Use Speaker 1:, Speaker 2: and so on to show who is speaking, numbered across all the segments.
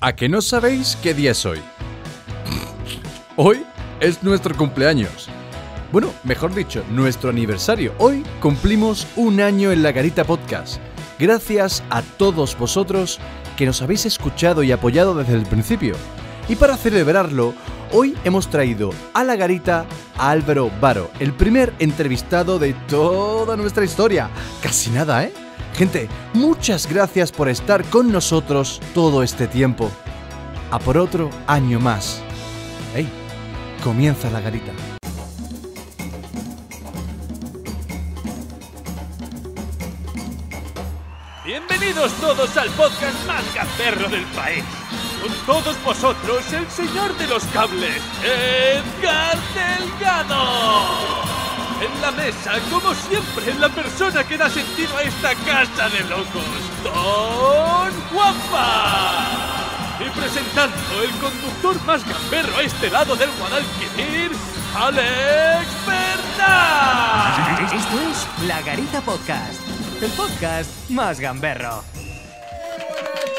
Speaker 1: ¿A que no sabéis qué día es hoy? Hoy es nuestro cumpleaños. Bueno, mejor dicho, nuestro aniversario. Hoy cumplimos un año en la Garita Podcast. Gracias a todos vosotros que nos habéis escuchado y apoyado desde el principio. Y para celebrarlo, hoy hemos traído a la Garita a Álvaro Varo, el primer entrevistado de toda nuestra historia. Casi nada, ¿eh? Gente, muchas gracias por estar con nosotros todo este tiempo. A por otro año más. ¡Ey! Comienza la garita.
Speaker 2: Bienvenidos todos al podcast más gamberro del país. Con todos vosotros, el señor de los cables, Edgar Delgado. En la mesa, como siempre, la persona que da sentido a esta casa de locos, Don Juanpa. Y presentando el conductor más gamberro a este lado del Guadalquivir, Alex Bernal.
Speaker 3: Esto es La Garita Podcast, el podcast más gamberro.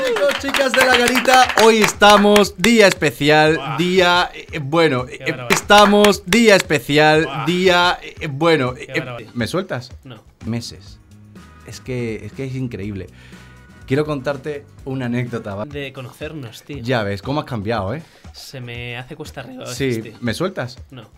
Speaker 1: Chicos, chicas de la garita, hoy estamos día especial, día eh, bueno, eh, estamos día especial,
Speaker 2: Buah.
Speaker 1: día eh, bueno. eh. ¿Me sueltas?
Speaker 2: No.
Speaker 1: Meses. Es que es que es increíble. Quiero contarte una anécdota. ¿va?
Speaker 2: De conocernos, tío.
Speaker 1: Ya ves cómo has cambiado, ¿eh?
Speaker 2: Se me hace cuesta arriba. a
Speaker 1: Sí,
Speaker 2: tío.
Speaker 1: ¿me sueltas?
Speaker 2: No.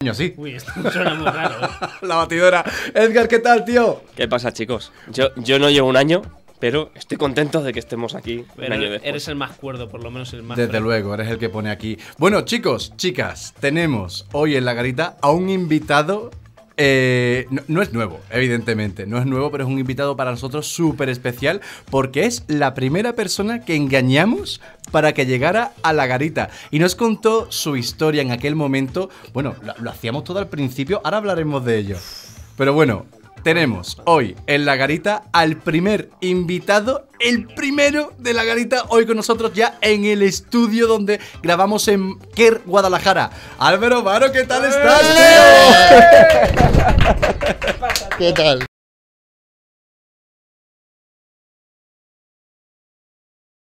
Speaker 1: Coño, sí.
Speaker 2: Uy, esto suena muy raro.
Speaker 1: La batidora. Edgar, ¿qué tal, tío?
Speaker 4: ¿Qué pasa, chicos? Yo, yo no llevo un año, pero estoy contento de que estemos aquí un
Speaker 2: Pero
Speaker 4: año después.
Speaker 2: eres el más cuerdo, por lo menos el más.
Speaker 1: Desde
Speaker 2: fresco.
Speaker 1: luego, eres el que pone aquí. Bueno, chicos, chicas, tenemos hoy en la garita a un invitado. eh, no, no es nuevo, evidentemente, no es nuevo, pero es un invitado para nosotros súper especial porque es la primera persona que engañamos para que llegara a la garita. Y nos contó su historia en aquel momento. Bueno, lo, lo hacíamos todo al principio, ahora hablaremos de ello. Pero bueno, tenemos hoy en la garita al primer invitado, el primero de la garita, hoy con nosotros ya en el estudio donde grabamos en Quer, Guadalajara. Álvaro Varo, ¿qué tal estás, tío?
Speaker 5: ¿Qué tal?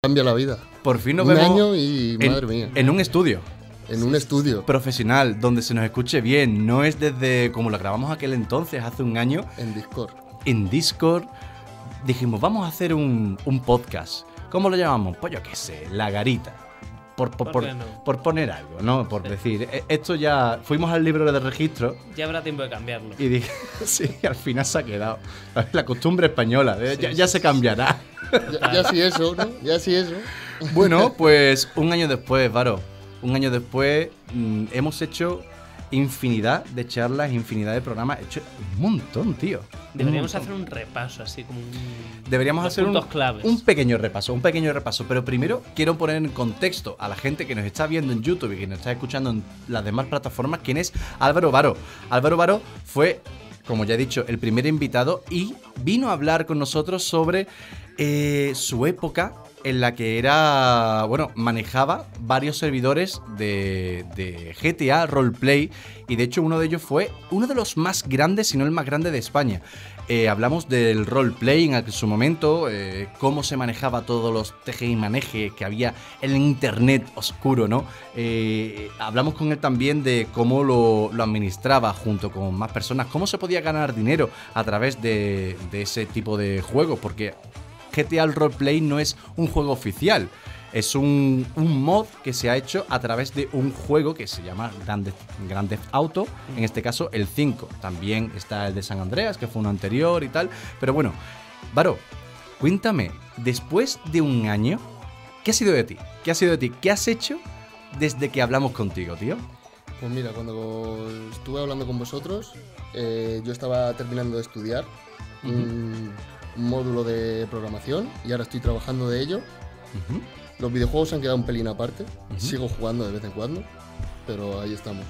Speaker 5: Cambia la vida.
Speaker 1: Por fin nos
Speaker 5: Un
Speaker 1: vemos
Speaker 5: año y
Speaker 1: en,
Speaker 5: madre mía.
Speaker 1: en un estudio
Speaker 5: En un estudio.
Speaker 1: profesional donde se nos escuche bien. No es desde como lo grabamos aquel entonces, hace un año,
Speaker 5: En Discord.
Speaker 1: en Discord. Dijimos, vamos a hacer un, un podcast. ¿Cómo lo llamamos? Pues yo qué sé, La Garita. Por, por,
Speaker 2: ¿Por
Speaker 1: por-
Speaker 2: qué no?
Speaker 1: por poner algo, ¿no? Por decir, "E- esto ya. Fuimos al libro de registro
Speaker 2: Ya habrá tiempo de cambiarlo.
Speaker 1: y dije, sí, al final se ha quedado. La costumbre española, ¿eh? ya,
Speaker 2: Sí,
Speaker 1: ya
Speaker 2: sí,
Speaker 1: se
Speaker 2: sí.
Speaker 1: cambiará.
Speaker 5: Ya, ya sí eso, ¿no? Ya sí eso.
Speaker 1: Bueno, pues un año después, Varo. Un año después mm, hemos hecho infinidad de charlas, infinidad de programas. He hecho un montón, tío. Un
Speaker 2: Deberíamos
Speaker 1: montón.
Speaker 2: hacer un repaso, así como un.
Speaker 1: Deberíamos hacer un,
Speaker 2: claves.
Speaker 1: un pequeño repaso, un pequeño repaso. Pero primero quiero poner en contexto a la gente que nos está viendo en YouTube y que nos está escuchando en las demás plataformas quién es Álvaro Varo. Álvaro Varo fue, como ya he dicho, el primer invitado y vino a hablar con nosotros sobre eh, su época en la que era, bueno, manejaba varios servidores de, de GTA Roleplay y de hecho uno de ellos fue uno de los más grandes, si no el más grande de España. Eh, hablamos del roleplay en su momento, eh, cómo se manejaba todos los teje y maneje que había en el internet oscuro, ¿no? Eh, hablamos con él también de cómo lo, lo administraba junto con más personas, cómo se podía ganar dinero a través de, de ese tipo de juegos, porque GTA el Roleplay no es un juego oficial. Es un, un mod que se ha hecho a través de un juego que se llama Grand Theft, Grand Theft Auto, en este caso el 5. También está el de San Andreas, que fue uno anterior y tal. Pero bueno, Varo, cuéntame, después de un año, ¿qué ha sido de ti? ¿Qué ha sido de ti? ¿Qué has hecho desde que hablamos contigo, tío?
Speaker 5: Pues mira, cuando estuve hablando con vosotros, eh, yo estaba terminando de estudiar un módulo de programación y ahora estoy trabajando de ello. Los videojuegos se han quedado un pelín aparte. Sigo jugando de vez en cuando, pero ahí estamos.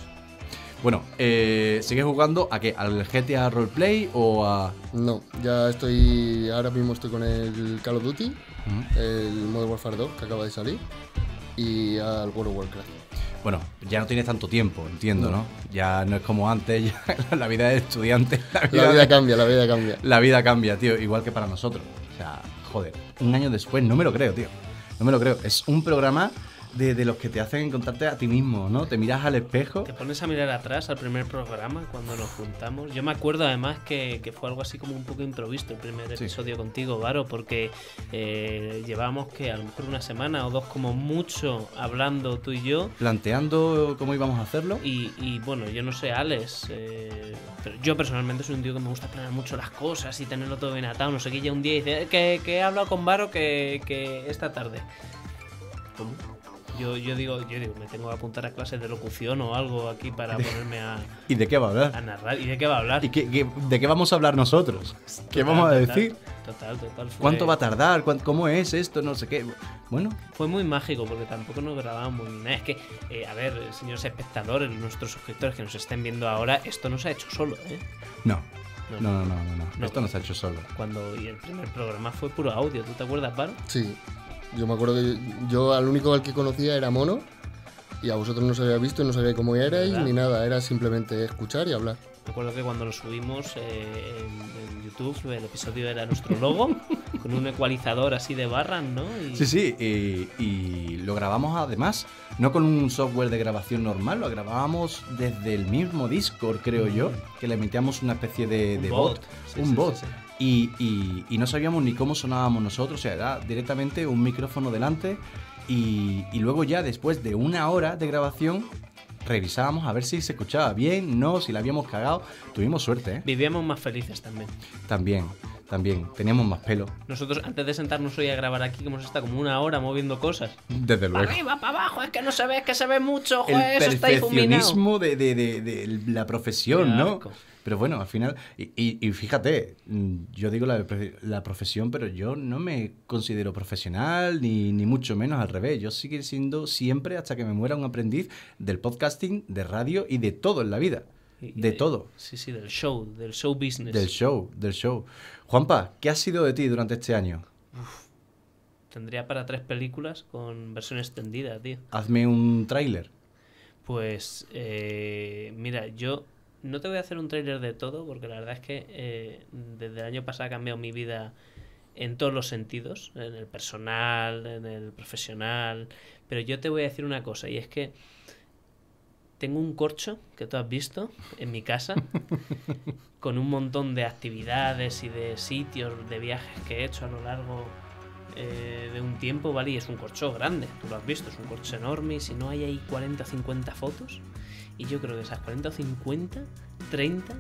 Speaker 1: Bueno, eh, ¿sigues jugando a qué? ¿Al GTA Roleplay o a...?
Speaker 5: No, ya estoy. Ahora mismo estoy con el Call of Duty, el Modern Warfare 2 que acaba de salir, y al World of Warcraft.
Speaker 1: Bueno, ya no tienes tanto tiempo, entiendo, ¿no? Ya no es como antes, ya la vida de estudiante, la vida,
Speaker 5: La vida cambia, la vida cambia.
Speaker 1: la vida cambia, tío, igual que para nosotros. O sea, joder, un año después, no me lo creo, tío. no me lo creo. Es un programa de, de los que te hacen encontrarte a ti mismo, ¿no? Te miras al espejo.
Speaker 6: Te pones a mirar atrás al primer programa cuando nos juntamos. Yo me acuerdo además que, que fue algo así como un poco improvisto el primer
Speaker 1: Sí.
Speaker 6: episodio contigo, Varo, porque eh, llevábamos que a lo mejor una semana o dos como mucho hablando tú y yo.
Speaker 1: Planteando cómo íbamos a hacerlo.
Speaker 6: Y, y, bueno, yo no sé, Alex, eh, pero yo personalmente soy un tío que me gusta planear mucho las cosas y tenerlo todo bien atado. No sé qué, ya un día dice "Eh, que, que he hablado con Varo que, que esta tarde. ¿Cómo? Yo, yo digo, yo digo, me tengo que apuntar a clases de locución o algo aquí para ponerme a,
Speaker 1: ¿Y de qué va a
Speaker 6: a
Speaker 1: hablar?
Speaker 6: narrar. ¿Y de qué va a hablar?
Speaker 1: ¿Y qué- qué- de qué vamos a hablar nosotros? ¿Qué vamos a
Speaker 6: total,
Speaker 1: decir?
Speaker 6: Total, total. fue-
Speaker 1: ¿Cuánto va a tardar? ¿Cuán- ¿Cómo es esto? No sé qué. Bueno,
Speaker 6: Fue muy mágico porque tampoco nos grabamos ni nada. Es que, eh, a ver, señores espectadores, nuestros suscriptores que nos estén viendo ahora, esto no se ha hecho solo, ¿eh?
Speaker 1: no.
Speaker 6: No.
Speaker 1: No, no, no, no. no.
Speaker 6: No.
Speaker 1: Esto no se ha hecho solo.
Speaker 6: Cuando y el primer programa fue puro audio, ¿tú te acuerdas, Paro?
Speaker 5: Sí. Yo me acuerdo que yo al único al que conocía era Mono. Y a vosotros no os había visto, no sabía cómo erais
Speaker 6: ¿Verdad?
Speaker 5: ni nada. Era simplemente escuchar y hablar.
Speaker 6: Me acuerdo que cuando lo subimos eh, en, en YouTube, el episodio era nuestro logo, con un ecualizador así de barras, ¿no? Y-
Speaker 1: Sí, sí, y, y lo grabamos además, no con un software de grabación normal, lo grabábamos desde el mismo Discord, creo yo, que le emitíamos una especie de,
Speaker 6: Un
Speaker 1: de
Speaker 6: bot.
Speaker 1: bot,
Speaker 6: Sí,
Speaker 1: un
Speaker 6: sí,
Speaker 1: bot.
Speaker 6: sí, sí.
Speaker 1: Y, y- y no sabíamos ni cómo sonábamos nosotros, o sea, era directamente un micrófono delante y, y luego ya después de una hora de grabación revisábamos a ver si se escuchaba bien, no, si la habíamos cagado. Tuvimos suerte, ¿eh?
Speaker 6: Vivíamos más felices también.
Speaker 1: También, también, teníamos más pelo,
Speaker 6: Nosotros, antes de sentarnos hoy a grabar aquí, que hemos estado como una hora moviendo cosas.
Speaker 1: desde luego.
Speaker 6: Para arriba, para abajo, es que no se ve, es que se ve mucho,
Speaker 1: el
Speaker 6: joder, eso está difuminado.
Speaker 1: perfeccionismo de, de- de- de la profesión,
Speaker 6: Qué
Speaker 1: ¿no?
Speaker 6: asco.
Speaker 1: Pero bueno, al final, y, y- y fíjate, mm, yo digo la, la profesión, pero yo no me considero profesional, ni, ni mucho menos al revés. Yo sigo siendo siempre, hasta que me muera, un aprendiz del podcasting, de radio y de todo en la vida. De todo.
Speaker 6: Sí, sí, del show, del show business.
Speaker 1: Del show, del show. Juanpa, ¿qué ha sido de ti durante este año?
Speaker 6: Tendría para tres películas con versión extendida, tío.
Speaker 1: Hazme un tráiler.
Speaker 6: Pues, eh, mira, yo no te voy a hacer un tráiler de todo, porque la verdad es que eh, desde el año pasado ha cambiado mi vida en todos los sentidos, en el personal, en el profesional, pero yo te voy a decir una cosa, y es que tengo un corcho que tú has visto en mi casa, con un montón de actividades y de sitios, de viajes que he hecho a lo largo eh, de un tiempo, ¿vale? Y es un corcho grande, tú lo has visto, es un corcho enorme y si no hay ahí 40 o 50 fotos, y yo creo que esas 40 o 50, 30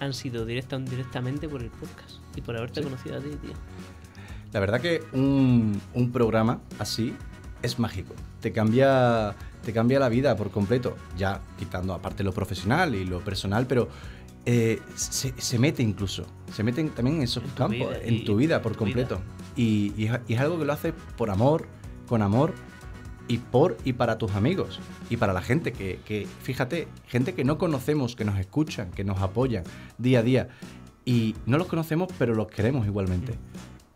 Speaker 6: han sido directa o indirectamente por el podcast y por haberte conocido a ti, tío.
Speaker 1: La verdad que un, un programa así es mágico. Te cambia, te cambia la vida por completo. Ya quitando aparte lo profesional y lo personal, pero eh, se, se mete incluso. Se mete en- también en esos
Speaker 6: En
Speaker 1: campos,
Speaker 6: vida
Speaker 1: en tu vida por
Speaker 6: tu
Speaker 1: completo. Y, y es, y es algo que lo haces por amor, con amor y por y para tus amigos y para la gente que, que, fíjate, gente que no conocemos, que nos escuchan, que nos apoyan día a día. Y no los conocemos, pero los queremos igualmente.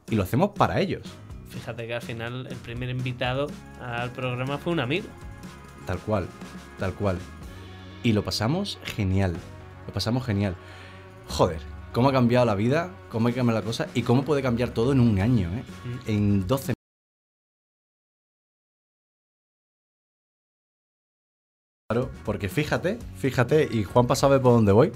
Speaker 1: Y lo hacemos para ellos.
Speaker 6: Fíjate que al final el primer invitado al programa fue un amigo.
Speaker 1: Tal cual, tal cual. Y lo pasamos genial. Lo pasamos genial. Joder, cómo ha cambiado la vida, cómo ha cambiado la cosa y cómo puede cambiar todo en un año, ¿eh?
Speaker 6: Mm.
Speaker 1: En 12 Claro, porque fíjate, fíjate, y Juanpa sabe por dónde voy.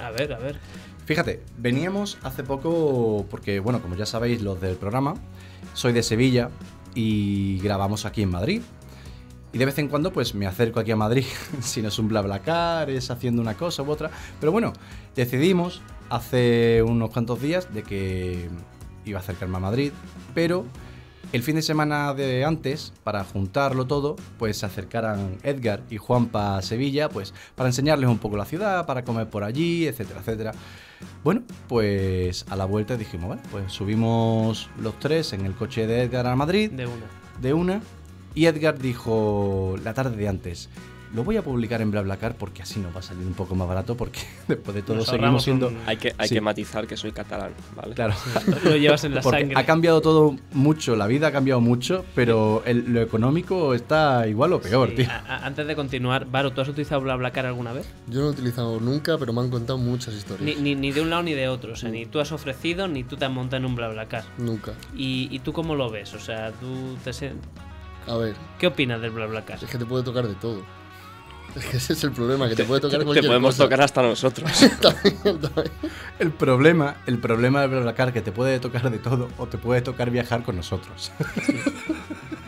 Speaker 6: A ver, a ver.
Speaker 1: Fíjate, veníamos hace poco, porque bueno, como ya sabéis los del programa, soy de Sevilla y grabamos aquí en Madrid. Y de vez en cuando pues me acerco aquí a Madrid, si no es un BlaBlaCar, es haciendo una cosa u otra. Pero bueno, decidimos hace unos cuantos días de que iba a acercarme a Madrid, pero el fin de semana de antes, para juntarlo todo, pues se acercaran Edgar y Juanpa a Sevilla, pues para enseñarles un poco la ciudad, para comer por allí, etcétera, etcétera. Bueno, pues a la vuelta dijimos, vale, pues subimos los tres en el coche de Edgar a Madrid,
Speaker 6: De una.
Speaker 1: de una, y Edgar dijo la tarde de antes, lo voy a publicar en BlaBlaCar porque así nos va a salir un poco más barato porque después de todo
Speaker 6: Nos
Speaker 1: seguimos siendo...
Speaker 6: un-
Speaker 4: Hay que, hay
Speaker 1: Sí.
Speaker 4: que matizar que soy catalán, ¿vale?
Speaker 1: Claro.
Speaker 6: Lo, lo llevas en la
Speaker 1: Porque
Speaker 6: sangre.
Speaker 1: ha cambiado todo mucho, la vida ha cambiado mucho, pero el- lo económico está igual o peor,
Speaker 6: Sí,
Speaker 1: tío.
Speaker 6: a- a- antes de continuar, Varo, ¿tú has utilizado BlaBlaCar alguna vez?
Speaker 5: Yo no he utilizado nunca, pero me han contado muchas historias.
Speaker 6: Ni, ni, ni de un lado ni de otro. O sea, ni tú has ofrecido ni tú te has montado en un BlaBlaCar.
Speaker 5: Nunca.
Speaker 6: ¿Y, y tú cómo lo ves? O sea, tú te se-
Speaker 5: A ver,
Speaker 6: ¿qué opinas del BlaBlaCar?
Speaker 5: es que te puede tocar de todo. Es que ese es el problema, que te, puede tocar
Speaker 4: Te
Speaker 5: cualquier
Speaker 4: podemos
Speaker 5: cosa.
Speaker 4: tocar hasta nosotros.
Speaker 5: También, también.
Speaker 1: El problema, el problema de BlaBlaCar que te puede tocar de todo o te puede tocar viajar con nosotros.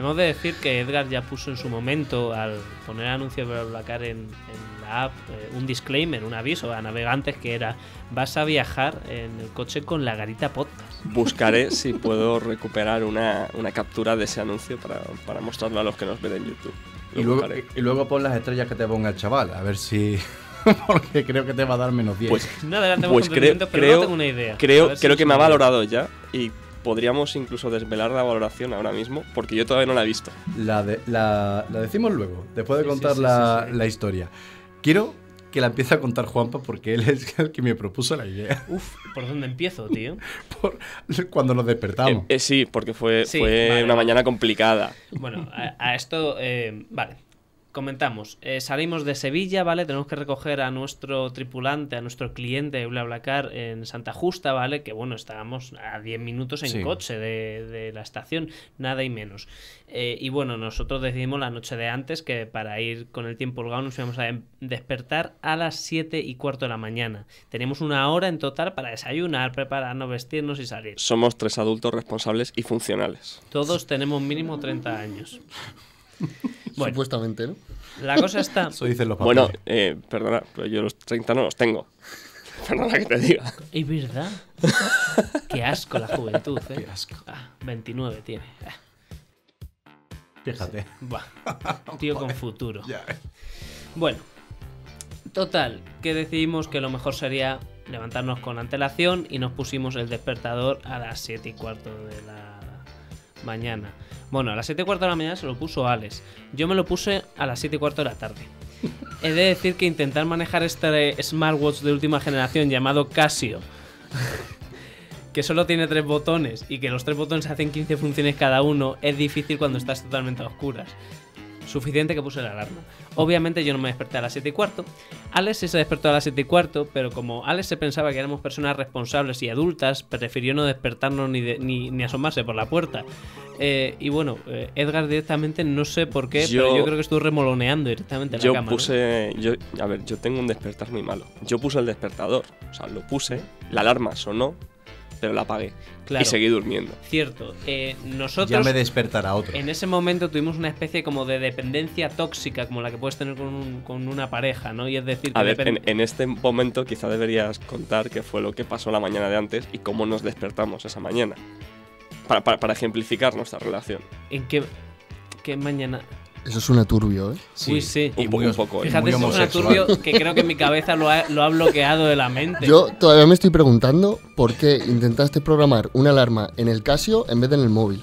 Speaker 6: Hemos de decir que Edgar ya puso en su momento, al poner anuncio de BlaBlaCar en, en la app, eh, un disclaimer, un aviso a navegantes que era vas a viajar en el coche con la garita podcast.
Speaker 4: Buscaré si puedo recuperar una, una captura de ese anuncio para, para mostrarlo a los que nos ven en YouTube. Lo
Speaker 1: Y luego, y luego pon las estrellas que te ponga el chaval, a ver si... Porque creo que te va a dar menos 10.
Speaker 4: Pues
Speaker 6: No adelantemos
Speaker 4: Pues creo,
Speaker 6: pero
Speaker 4: creo,
Speaker 6: no tengo una idea.
Speaker 4: Creo,
Speaker 6: si
Speaker 4: creo que me ha valorado ya y podríamos incluso desvelar la valoración ahora mismo porque yo todavía no la he visto.
Speaker 1: La, de- la, la decimos luego, después de
Speaker 6: Sí,
Speaker 1: contar
Speaker 6: sí,
Speaker 1: la,
Speaker 6: sí, sí.
Speaker 1: la historia. Quiero que la empiece a contar Juanpa porque él es el que me propuso la idea
Speaker 6: Uf, ¿por dónde empiezo, tío?
Speaker 1: por- cuando nos despertamos.
Speaker 4: Eh, eh, sí, porque fue,
Speaker 6: Sí,
Speaker 4: fue
Speaker 6: vale,
Speaker 4: una mañana complicada.
Speaker 6: Bueno, a, a esto, eh, vale. Comentamos, Eh, salimos de Sevilla, ¿vale? Tenemos que recoger a nuestro tripulante, a nuestro cliente de BlaBlaCar en Santa Justa, ¿vale? Que bueno, estábamos a 10 minutos en
Speaker 1: Sí.
Speaker 6: coche de, de la estación, nada y menos. Eh, y bueno, nosotros decidimos la noche de antes que para ir con el tiempo holgado nos íbamos a em- despertar a las 7 y cuarto de la mañana. Teníamos una hora en total para desayunar, prepararnos, vestirnos y salir.
Speaker 4: Somos tres adultos responsables y funcionales.
Speaker 6: Todos tenemos mínimo 30 años. Bueno.
Speaker 5: Supuestamente, ¿no?
Speaker 6: La cosa está...
Speaker 1: Eso dicen los papeles.
Speaker 4: Bueno, eh, perdona, pero yo los 30 no los tengo. Perdona que te diga.
Speaker 6: Es verdad. Qué asco la juventud, ¿eh?
Speaker 1: Qué asco.
Speaker 6: Ah, 29 tiene. Ah,
Speaker 1: Fíjate.
Speaker 6: buah. Tío con futuro.
Speaker 1: Ya.
Speaker 6: Bueno, total, que decidimos que lo mejor sería levantarnos con antelación y nos pusimos el despertador a las 7 y cuarto de la mañana. Bueno, a las 7 y cuarto de la mañana se lo puso Alex. Yo me lo puse a las 7 y cuarto de la tarde. He de decir que intentar manejar este smartwatch de última generación llamado Casio, que solo tiene tres botones y que los tres botones hacen 15 funciones cada uno, es difícil cuando estás totalmente a oscuras. Suficiente que puse la alarma. Obviamente yo no me desperté a las 7 y cuarto. Alex sí se despertó a las 7 y cuarto, pero como Alex se pensaba que éramos personas responsables y adultas, prefirió no despertarnos ni, de- ni, ni asomarse por la puerta. Eh, y bueno, eh, Edgar directamente no sé por qué, pero
Speaker 4: Yo-
Speaker 6: creo que estuvo remoloneando directamente la
Speaker 4: Yo
Speaker 6: cama. ¿no?
Speaker 4: puse. Yo, a ver, yo tengo un despertar muy malo. Yo puse el despertador. O sea, lo puse, la alarma sonó, pero la apagué.
Speaker 6: Claro.
Speaker 4: Y seguí durmiendo.
Speaker 6: Cierto. eh, nosotros
Speaker 1: Ya me despertará otro.
Speaker 6: en ese momento tuvimos una especie como de dependencia tóxica, como la que puedes tener con, un- con una pareja, ¿no? Y es decir, que
Speaker 4: A ver, en, en este momento quizá deberías contar qué fue lo que pasó la mañana de antes y cómo nos despertamos esa mañana. Para, para- para ejemplificar nuestra relación.
Speaker 6: ¿En qué, qué mañana?
Speaker 5: Eso suena turbio, ¿eh?
Speaker 6: Uy, sí.
Speaker 1: Y
Speaker 4: Un, po-
Speaker 1: muy
Speaker 4: un poco. ¿eh?
Speaker 6: Fíjate,
Speaker 1: muy
Speaker 6: esto suena turbio que creo que mi cabeza lo ha, lo ha bloqueado de la mente.
Speaker 5: Yo todavía me estoy preguntando por qué intentaste programar una alarma en el Casio en vez de en el móvil.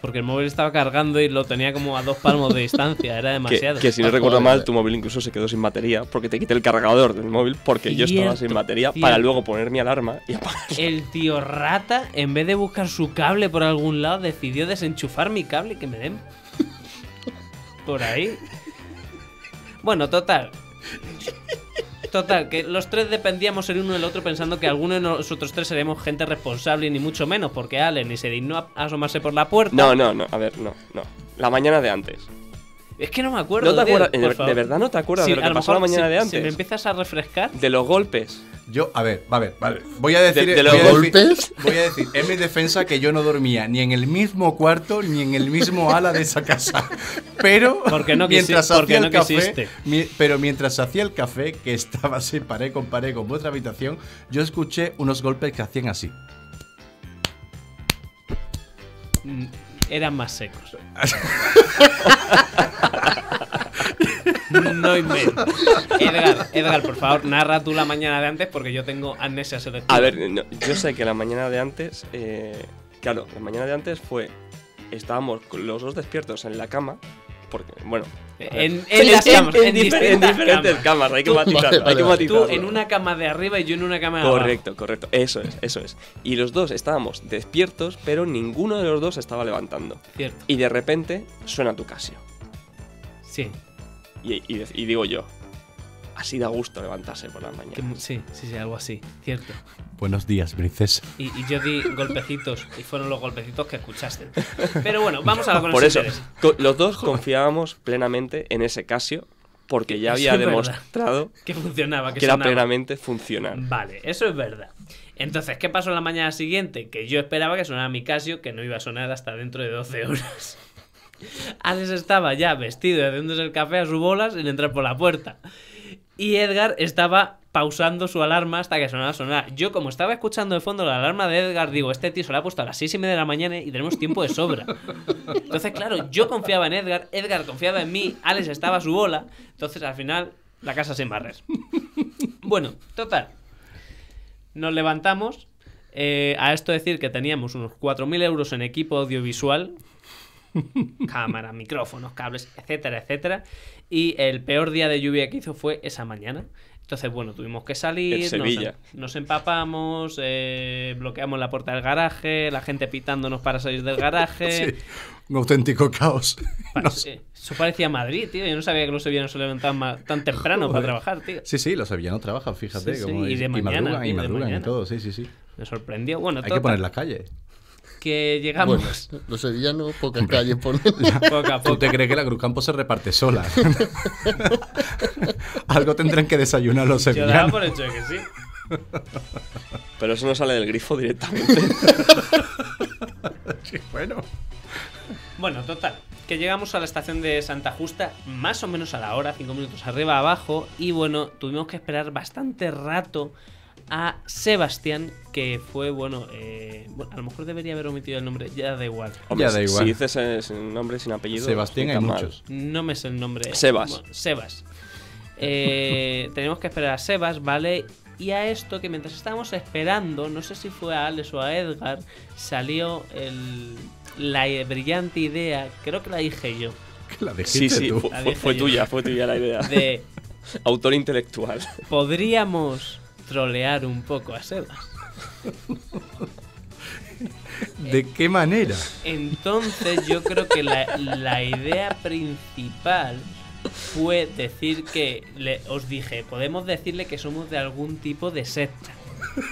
Speaker 6: Porque el móvil estaba cargando y lo tenía como a dos palmos de distancia, era demasiado.
Speaker 4: que si no
Speaker 5: Ah,
Speaker 4: recuerdo mal, tu móvil incluso se quedó sin batería porque te quité el cargador del móvil porque yo estaba sin
Speaker 6: Cierto,
Speaker 4: batería para luego poner mi alarma y apagar.
Speaker 6: El tío rata, en vez de buscar su cable por algún lado, decidió desenchufar mi cable y que me den. Por ahí. Bueno, total. Total, que los tres dependíamos el uno del otro pensando que alguno de nosotros tres seríamos gente responsable, ni mucho menos, porque Ale ni se dignó a asomarse por la puerta.
Speaker 4: No, no, no, a ver, no, no. La mañana de antes.
Speaker 6: Es que no me acuerdo.
Speaker 4: ¿No te
Speaker 6: tío,
Speaker 4: acuerdas?
Speaker 6: por
Speaker 4: ¿De, verdad no te acuerdas
Speaker 6: Sí,
Speaker 4: de lo que pasó la mañana
Speaker 6: si-
Speaker 4: de
Speaker 6: Si
Speaker 4: antes?
Speaker 6: me empiezas a refrescar.
Speaker 4: De los golpes.
Speaker 1: Yo, a ver, a ver, vale. Voy a decir.
Speaker 4: De- de
Speaker 1: voy
Speaker 4: los
Speaker 1: a decir-
Speaker 5: golpes.
Speaker 1: voy a decir en mi defensa que yo no dormía ni en el mismo cuarto ni en el mismo ala de esa casa. Pero.
Speaker 6: Porque no quisi-
Speaker 1: mientras
Speaker 6: porque
Speaker 1: hacía
Speaker 6: no
Speaker 1: el café.
Speaker 6: quisiste.
Speaker 1: mi- pero mientras hacía el café, que estaba así, paré con paré con vuestra habitación, yo escuché unos golpes que hacían así.
Speaker 6: mm, Eran más secos. No inventes. Edgar, Edgar, por favor, narra tú la mañana de antes porque yo tengo amnesia selectiva.
Speaker 4: A ver, no, yo sé que la mañana de antes. eh, claro, la mañana de antes fue. Estábamos los dos despiertos en la cama, porque, bueno.
Speaker 6: En,
Speaker 4: Sí,
Speaker 6: en las
Speaker 4: en-
Speaker 6: camas,
Speaker 4: en
Speaker 6: en
Speaker 4: difer- en
Speaker 6: distintas
Speaker 4: diferentes
Speaker 6: camas.
Speaker 4: camas, hay que
Speaker 5: vale,
Speaker 4: hay que
Speaker 5: vale.
Speaker 4: matizarlo.
Speaker 6: Tú en una cama de arriba y yo en una cama de abajo.
Speaker 4: Correcto, correcto. Eso es, eso es. Y los dos estábamos despiertos, pero ninguno de los dos estaba levantando.
Speaker 6: Cierto,
Speaker 4: Y de repente suena tu Casio.
Speaker 6: Sí.
Speaker 4: Y, y de- y digo yo, así da gusto levantarse por la mañana.
Speaker 6: sí, sí, sí, algo así. Cierto.
Speaker 1: Buenos días, princesa.
Speaker 6: Y, y yo di golpecitos y fueron los golpecitos que escuchaste. Pero bueno, vamos a lo que nos
Speaker 4: Por eso, co- los dos confiábamos plenamente en ese Casio, porque ya había demostrado
Speaker 6: Que funcionaba, que,
Speaker 4: que era plenamente funcional.
Speaker 6: Vale, eso es verdad. Entonces, ¿qué pasó la mañana siguiente? Que yo esperaba que sonara mi Casio, que no iba a sonar hasta dentro de 12 horas. Alex estaba ya vestido y haciéndose el café a su bolas sin entrar por la puerta. Y Edgar estaba pausando su alarma hasta que sonara sonar. Yo, como estaba escuchando de fondo la alarma de Edgar, digo, este tío se la ha puesto a las seis y media de la mañana y tenemos tiempo de sobra. Entonces, claro, yo confiaba en Edgar, Edgar confiaba en mí, Alex estaba a su bola. Entonces, al final, la casa sin barrer. Bueno, total. Nos levantamos. eh, a esto decir que teníamos unos 4.000 euros en equipo audiovisual. Cámara, micrófonos, cables, etcétera, etcétera. Y el peor día de lluvia que hizo fue esa mañana. Entonces, bueno, tuvimos que salir, nos, empapamos, eh, bloqueamos la puerta del garaje, la gente pitándonos para salir del garaje.
Speaker 1: Sí, un auténtico caos.
Speaker 6: Pa-
Speaker 1: No sé.
Speaker 6: Eso parecía Madrid, tío. Yo no sabía que los sevillanos se levantaban tan temprano para trabajar, tío.
Speaker 1: Sí, sí, los sevillanos trabajan, fíjate.
Speaker 6: Sí, sí,
Speaker 1: como
Speaker 6: y de mañana,
Speaker 1: madrugan,
Speaker 6: tío,
Speaker 1: y
Speaker 6: de
Speaker 1: madrugan y
Speaker 6: mañana.
Speaker 1: todo, sí, sí, sí.
Speaker 6: Me sorprendió. Bueno,
Speaker 1: Hay que poner las calles.
Speaker 6: Que llegamos
Speaker 5: Bueno, los sevillanos, pocas calles ponen.
Speaker 6: poco a
Speaker 1: ¿Tú te crees que la Cruz Campo se reparte sola? Algo tendrán que desayunar los
Speaker 6: Yo daba
Speaker 1: sevillanos.
Speaker 6: por hecho de que sí.
Speaker 4: Pero eso no sale del grifo directamente.
Speaker 1: Sí, bueno.
Speaker 6: Bueno, total. Que llegamos a la estación de Santa Justa más o menos a la hora, cinco minutos arriba abajo. Y bueno, tuvimos que esperar bastante rato a Sebastián, que fue, bueno, eh, bueno, a lo mejor debería haber omitido el nombre, ya da igual.
Speaker 4: Hombre,
Speaker 1: Ya da
Speaker 4: si-
Speaker 1: igual.
Speaker 4: Si dices eh, sin nombre, sin apellido.
Speaker 1: Sebastián hay
Speaker 4: mal.
Speaker 1: muchos.
Speaker 6: No me sé el nombre.
Speaker 4: Sebas.
Speaker 6: Bueno, Sebas. Eh, tenemos que esperar a Sebas, ¿vale? Y a esto que mientras estábamos esperando, no sé si fue a Alex o a Edgar, salió el, la brillante idea, creo que la dije yo,
Speaker 1: Que la dijiste
Speaker 4: Sí, sí,
Speaker 1: tú.
Speaker 4: fue,
Speaker 6: La
Speaker 4: fue- tuya, fue tuya la idea.
Speaker 6: de
Speaker 4: Autor intelectual.
Speaker 6: podríamos trolear un poco a Sebas.
Speaker 1: ¿De qué manera?
Speaker 6: Entonces yo creo que la, la idea principal fue decir que le, os dije, podemos decirle que somos de algún tipo de secta.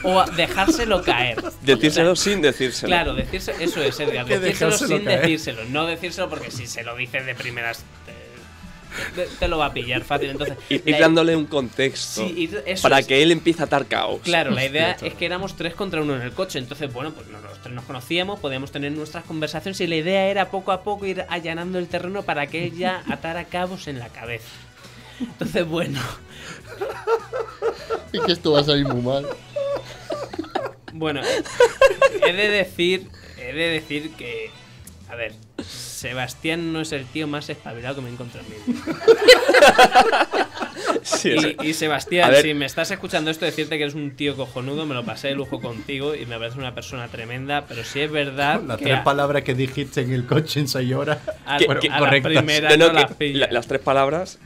Speaker 6: O dejárselo caer.
Speaker 4: Decírselo sin decírselo.
Speaker 6: Claro, decírselo, eso es, Edgar. Decírselo sin
Speaker 1: caer.
Speaker 6: decírselo. No decírselo porque si se lo dices de primeras te, lo va a pillar fácil. Entonces,
Speaker 4: Ir, dándole un contexto
Speaker 6: Sí, ir- eso
Speaker 4: para
Speaker 6: es.
Speaker 4: que él empiece a atar caos.
Speaker 6: Claro, la idea
Speaker 1: Hostia,
Speaker 6: es que éramos tres contra uno en el coche. Entonces, bueno, pues los tres nos conocíamos, podíamos tener nuestras conversaciones y la idea era poco a poco ir allanando el terreno para que él ya atara cabos en la cabeza. Entonces, bueno,
Speaker 5: Es que esto va a salir muy mal.
Speaker 6: bueno, he de decir, he de decir que, a ver, Sebastián no es el tío más espabilado que me he encontrado en mi vida.
Speaker 4: Sí,
Speaker 6: Y, y Sebastián, si me estás escuchando esto, decirte que eres un tío cojonudo, me lo pasé de lujo contigo y me parece una persona tremenda, pero sí es verdad
Speaker 1: Las
Speaker 6: que
Speaker 1: tres
Speaker 6: a-
Speaker 1: palabras que dijiste en el coche en seis horas
Speaker 6: a,
Speaker 4: Que-
Speaker 1: fueron
Speaker 4: que-
Speaker 6: a la
Speaker 1: correctas.
Speaker 6: primera
Speaker 4: no, no,
Speaker 6: no
Speaker 4: que
Speaker 6: las pilla.
Speaker 4: la- las tres palabras.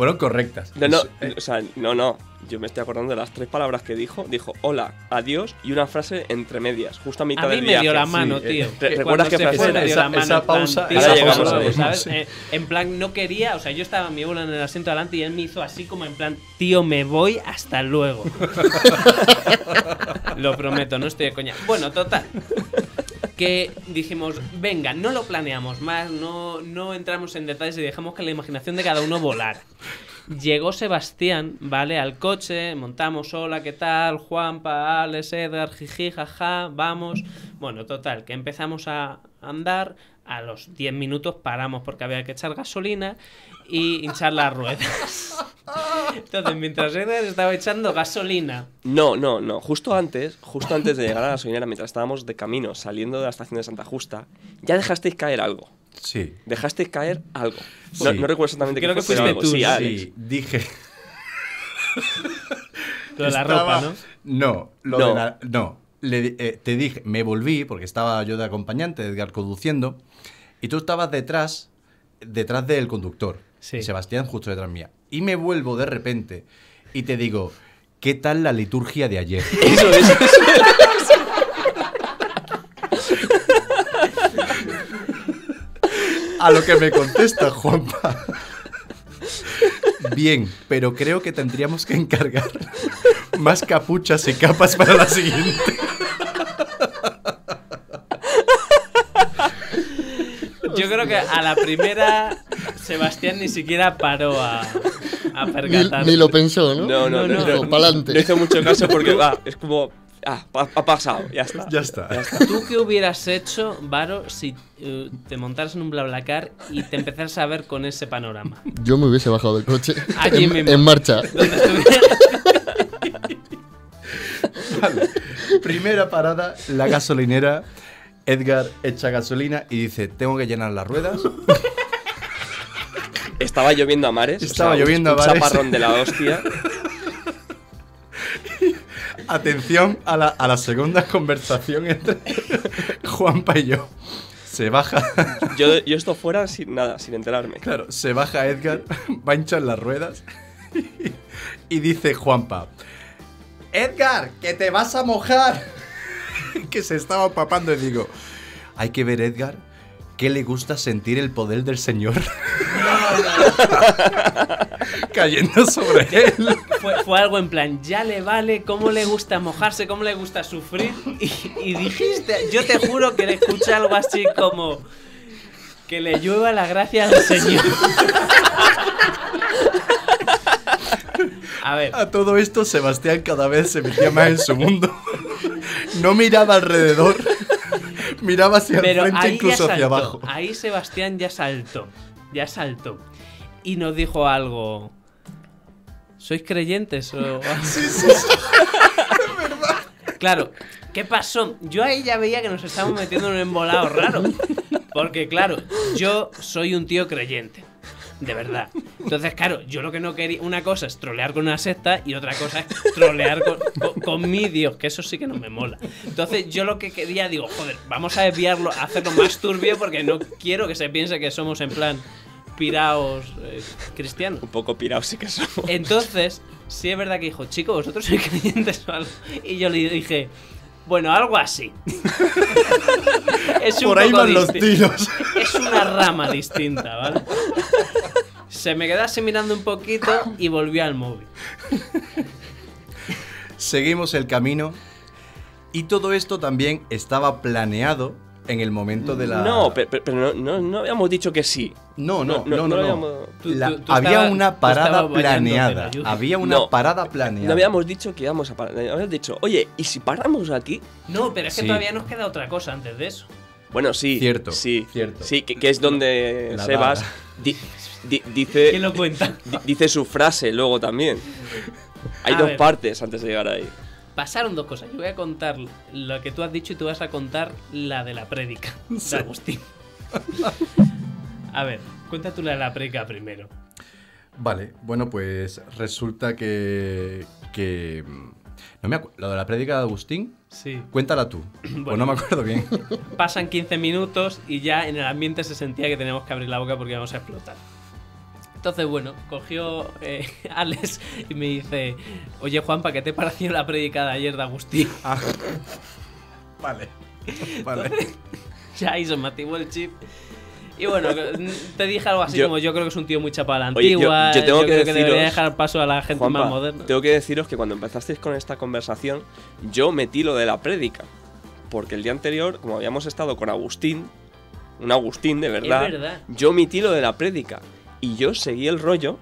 Speaker 1: Fueron correctas.
Speaker 4: No, no,
Speaker 1: Eh,
Speaker 4: o sea, no, no. Yo me estoy acordando de las tres palabras que dijo. Dijo hola, adiós y una frase entre medias, justo a mitad
Speaker 6: A mí
Speaker 4: del
Speaker 6: me
Speaker 4: viaje.
Speaker 6: dio la mano,
Speaker 1: eh,
Speaker 6: tío.
Speaker 4: ¿te
Speaker 6: Que
Speaker 4: recuerdas qué
Speaker 6: se
Speaker 4: frase
Speaker 6: fue
Speaker 4: era?
Speaker 6: me
Speaker 1: Esa-
Speaker 6: la mano,
Speaker 1: esa
Speaker 6: en plan,
Speaker 1: pausa-
Speaker 4: a eso,
Speaker 6: ¿sabes?
Speaker 1: sí.
Speaker 6: Eh, en plan, no quería, o sea, yo estaba en mi bola en el asiento delante y él me hizo así como en plan, tío, me voy hasta luego. lo prometo, no estoy de coña. Bueno, total. Que dijimos, venga, no lo planeamos más, no, no entramos en detalles y dejamos que la imaginación de cada uno volara. Llegó Sebastián, ¿vale? Al coche, montamos, hola, ¿qué tal? Juanpa, Alex, Edgar, jiji, jaja, vamos. Bueno, total, que empezamos a andar, a los 10 minutos paramos porque había que echar gasolina y hinchar las ruedas. Entonces, mientras Edgar estaba echando gasolina,
Speaker 4: No, no, no. Justo antes, justo antes de llegar a la gasolinera, mientras estábamos de camino saliendo de la estación de Santa Justa, ya dejasteis caer algo.
Speaker 1: Sí.
Speaker 4: Dejasteis caer algo. No,
Speaker 1: Sí.
Speaker 4: no recuerdo exactamente
Speaker 6: Creo
Speaker 4: qué
Speaker 6: que
Speaker 4: fue, pero
Speaker 6: fuiste tú,
Speaker 4: Sí. Alex.
Speaker 1: Sí, dije.
Speaker 6: lo de la
Speaker 1: Estaba-
Speaker 6: ropa, ¿no?
Speaker 1: No, lo
Speaker 4: No.
Speaker 1: de la- no. Le eh, te dije, me volví porque estaba yo de acompañante, Edgar conduciendo, y tú estabas detrás detrás del conductor.
Speaker 6: Sí.
Speaker 1: Sebastián justo detrás mía. Y me vuelvo de repente y te digo, ¿qué tal la liturgia de ayer?
Speaker 4: Eso, eso,
Speaker 1: A lo que me contesta Juanpa. Bien, pero creo que tendríamos que encargar más capuchas y capas para la siguiente.
Speaker 6: Yo creo que a la primera Sebastián ni siquiera paró a, a
Speaker 5: Ni,
Speaker 6: percatarse.
Speaker 5: ni lo pensó, ¿no?
Speaker 4: No, no, no.
Speaker 5: Dijo,
Speaker 4: no,
Speaker 5: pa'lante.
Speaker 4: no hizo mucho caso porque va, es como. Ah, ha pasado, ya está.
Speaker 1: Ya está.
Speaker 6: ¿Tú qué hubieras hecho, Varo, si eh, te montaras en un BlaBlaCar y te empezaras a ver con ese panorama?
Speaker 5: Yo me hubiese bajado del coche.
Speaker 6: Allí
Speaker 5: en,
Speaker 6: mismo.
Speaker 5: en marcha.
Speaker 6: Estuvieras-
Speaker 1: Primera parada, la gasolinera. Edgar echa gasolina y dice, tengo que llenar las ruedas.
Speaker 4: Estaba lloviendo a mares.
Speaker 1: Estaba
Speaker 4: un-
Speaker 1: lloviendo a
Speaker 4: un
Speaker 1: mares.
Speaker 4: chaparrón de la hostia.
Speaker 1: Atención a la, a la segunda conversación entre Juanpa y yo. Se baja,
Speaker 4: Yo, yo esto fuera sin nada, sin enterarme.
Speaker 1: claro, se baja Edgar, va a hinchar las ruedas y dice Juanpa, Edgar, que te vas a mojar. que se estaba empapando y digo, hay que ver Edgar, que le gusta sentir el poder del Señor cayendo sobre él.
Speaker 6: fue, fue algo en plan, ya le vale, cómo le gusta mojarse, cómo le gusta sufrir. Y, y dijiste, yo te juro que le escuché algo así como que le llueva la gracia al Señor. A ver,
Speaker 1: A todo esto, Sebastián cada vez se metía más en su mundo. No miraba alrededor. Miraba hacia el frente, incluso hacia abajo.
Speaker 6: Ahí Sebastián ya saltó. Ya saltó. Y nos dijo algo. ¿Sois creyentes o.? Claro, ¿qué pasó? Yo ahí ya veía que nos estábamos metiendo en un embolado raro. Porque, claro, yo soy un tío creyente. De verdad. Entonces, claro, yo lo que no quería. Una cosa es trolear con una secta y otra cosa es trolear con, con, con mi Dios, que eso sí que no me mola. Entonces, yo lo que quería, digo, joder, vamos a desviarlo, a hacerlo más turbio porque no quiero que se piense que somos en plan piraos eh, cristianos.
Speaker 4: Un poco pirado sí que somos.
Speaker 6: Entonces, sí es verdad que dijo, chico, vosotros sois creyentes o algo. Y yo le dije, bueno, algo así. es un
Speaker 1: Por ahí
Speaker 6: poco
Speaker 1: van los tiros.
Speaker 6: Es una rama distinta, ¿vale? Se me quedó así mirando un poquito y volvió al móvil.
Speaker 1: Seguimos el camino. Y todo esto también estaba planeado en el momento de la.
Speaker 4: No, pero, pero- pero no, no, no habíamos dicho que sí.
Speaker 1: No, no,
Speaker 4: no,
Speaker 1: no, no.
Speaker 4: no
Speaker 1: no.
Speaker 4: habíamos-
Speaker 6: Tú-
Speaker 1: La-
Speaker 6: tú- tú
Speaker 1: había una parada planeada. Había una
Speaker 4: No.
Speaker 1: parada planeada.
Speaker 4: No habíamos dicho que íbamos a parar. Habíamos dicho, oye, ¿y si paramos aquí?
Speaker 6: No, pero es que
Speaker 1: Sí.
Speaker 6: todavía nos queda otra cosa antes de eso.
Speaker 4: Bueno, sí.
Speaker 1: Cierto,
Speaker 4: Sí,
Speaker 1: cierto.
Speaker 4: Sí, que, que es donde
Speaker 1: La
Speaker 4: Sebas di- di- dice,
Speaker 6: ¿Quién lo cuenta?
Speaker 4: di- dice su frase luego también. Hay
Speaker 6: A
Speaker 4: dos
Speaker 6: ver.
Speaker 4: partes antes de llegar ahí.
Speaker 6: Pasaron dos cosas. Yo voy a contar lo que tú has dicho y tú vas a contar la de la prédica de Agustín. A ver, cuenta tú la de la prédica primero.
Speaker 1: Vale, bueno, pues resulta que. que mm, no me acuerdo. Lo de la prédica de Agustín,
Speaker 6: Sí.
Speaker 1: cuéntala tú. Pues
Speaker 6: Bueno.
Speaker 1: no me acuerdo bien.
Speaker 6: Pasan 15 minutos y ya en el ambiente se sentía que teníamos que abrir la boca porque íbamos a explotar. Entonces, bueno, cogió eh, Alex y me dice: Oye, Juanpa, ¿qué te pareció la prédica de ayer de Agustín?
Speaker 1: vale. Vale.
Speaker 6: Ya ahí se me activó el chip. Y bueno, te dije algo así
Speaker 4: Yo-
Speaker 6: como yo creo que es un tío muy chapa la
Speaker 4: Oye, yo-
Speaker 6: antigua.
Speaker 4: yo tengo que
Speaker 6: creo que debería dejar paso a la gente
Speaker 4: Juanpa,
Speaker 6: más moderna.
Speaker 4: tengo que deciros que cuando empezasteis con esta conversación, yo metí lo de la prédica. Porque el día anterior, como habíamos estado con Agustín, un Agustín de verdad,
Speaker 6: verdad.
Speaker 4: yo metí lo de la prédica. Y yo seguí el rollo